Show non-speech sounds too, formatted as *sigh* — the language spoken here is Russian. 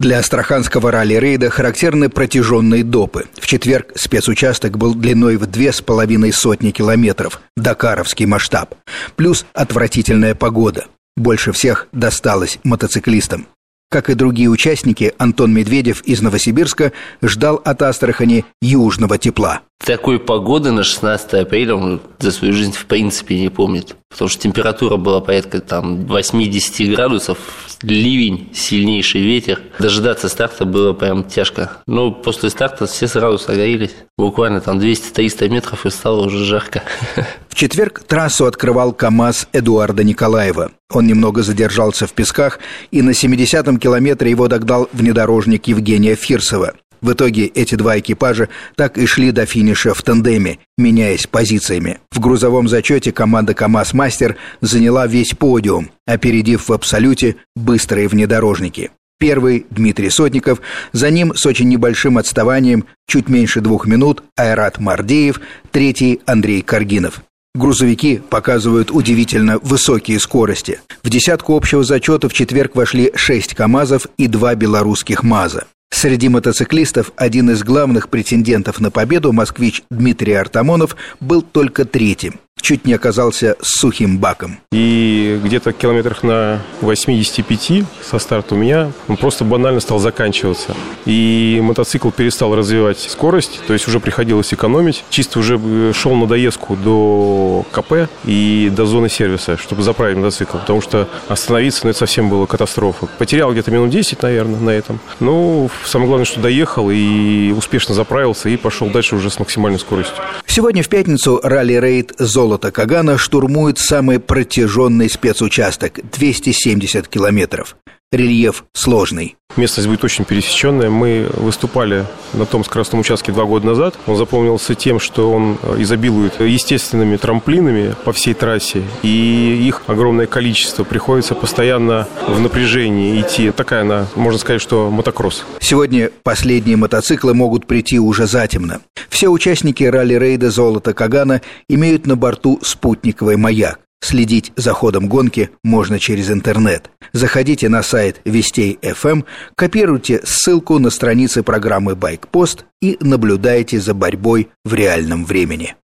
Для астраханского ралли-рейда характерны протяженные допы. В четверг спецучасток был длиной в две с половиной сотни километров, дакаровский масштаб, плюс отвратительная погода. Больше всех досталось мотоциклистам. Как и другие участники, Антон Медведев из Новосибирска ждал от Астрахани южного тепла. Такой погоды на 16 апреля он за свою жизнь в принципе не помнит. Потому что температура была порядка там 80 градусов, ливень, сильнейший ветер. Дожидаться старта было прям тяжко. Но после старта все сразу согрелись. Буквально там 200-300 метров и стало уже жарко. *laughs* Четверг трассу открывал КАМАЗ Эдуарда Николаева. Он немного задержался в песках, и на 70-м километре его догнал внедорожник Евгения Фирсова. В итоге эти два экипажа так и шли до финиша в тандеме, меняясь позициями. В грузовом зачете команда КАМАЗ-Мастер заняла весь подиум, опередив в абсолюте быстрые внедорожники. Первый – Дмитрий Сотников, за ним с очень небольшим отставанием, чуть меньше двух минут, Айрат Мардеев, третий – Андрей Каргинов. Грузовики показывают удивительно высокие скорости. В десятку общего зачета в четверг вошли шесть КАМАЗов и два белорусских МАЗа. Среди мотоциклистов один из главных претендентов на победу, москвич Дмитрий Артамонов, был только третьим чуть не оказался сухим баком. И где-то километрах на 85 со старта у меня он просто банально стал заканчиваться. И мотоцикл перестал развивать скорость, то есть уже приходилось экономить. Чисто уже э, шел на доездку до КП и до зоны сервиса, чтобы заправить мотоцикл, потому что остановиться, ну, это совсем было катастрофа. Потерял где-то минут 10, наверное, на этом. Ну, самое главное, что доехал и успешно заправился и пошел дальше уже с максимальной скоростью. Сегодня в пятницу ралли-рейд «Золото» Кагана штурмует самый протяженный спецучасток – 270 километров. Рельеф сложный. Местность будет очень пересеченная. Мы выступали на том скоростном участке два года назад. Он запомнился тем, что он изобилует естественными трамплинами по всей трассе. И их огромное количество. Приходится постоянно в напряжении идти. Такая она, можно сказать, что мотокросс. Сегодня последние мотоциклы могут прийти уже затемно. Все участники ралли-рейда «Золото Кагана» имеют на борту спутниковый маяк. Следить за ходом гонки можно через интернет. Заходите на сайт Вестей FM, копируйте ссылку на страницы программы «Байкпост» и наблюдайте за борьбой в реальном времени.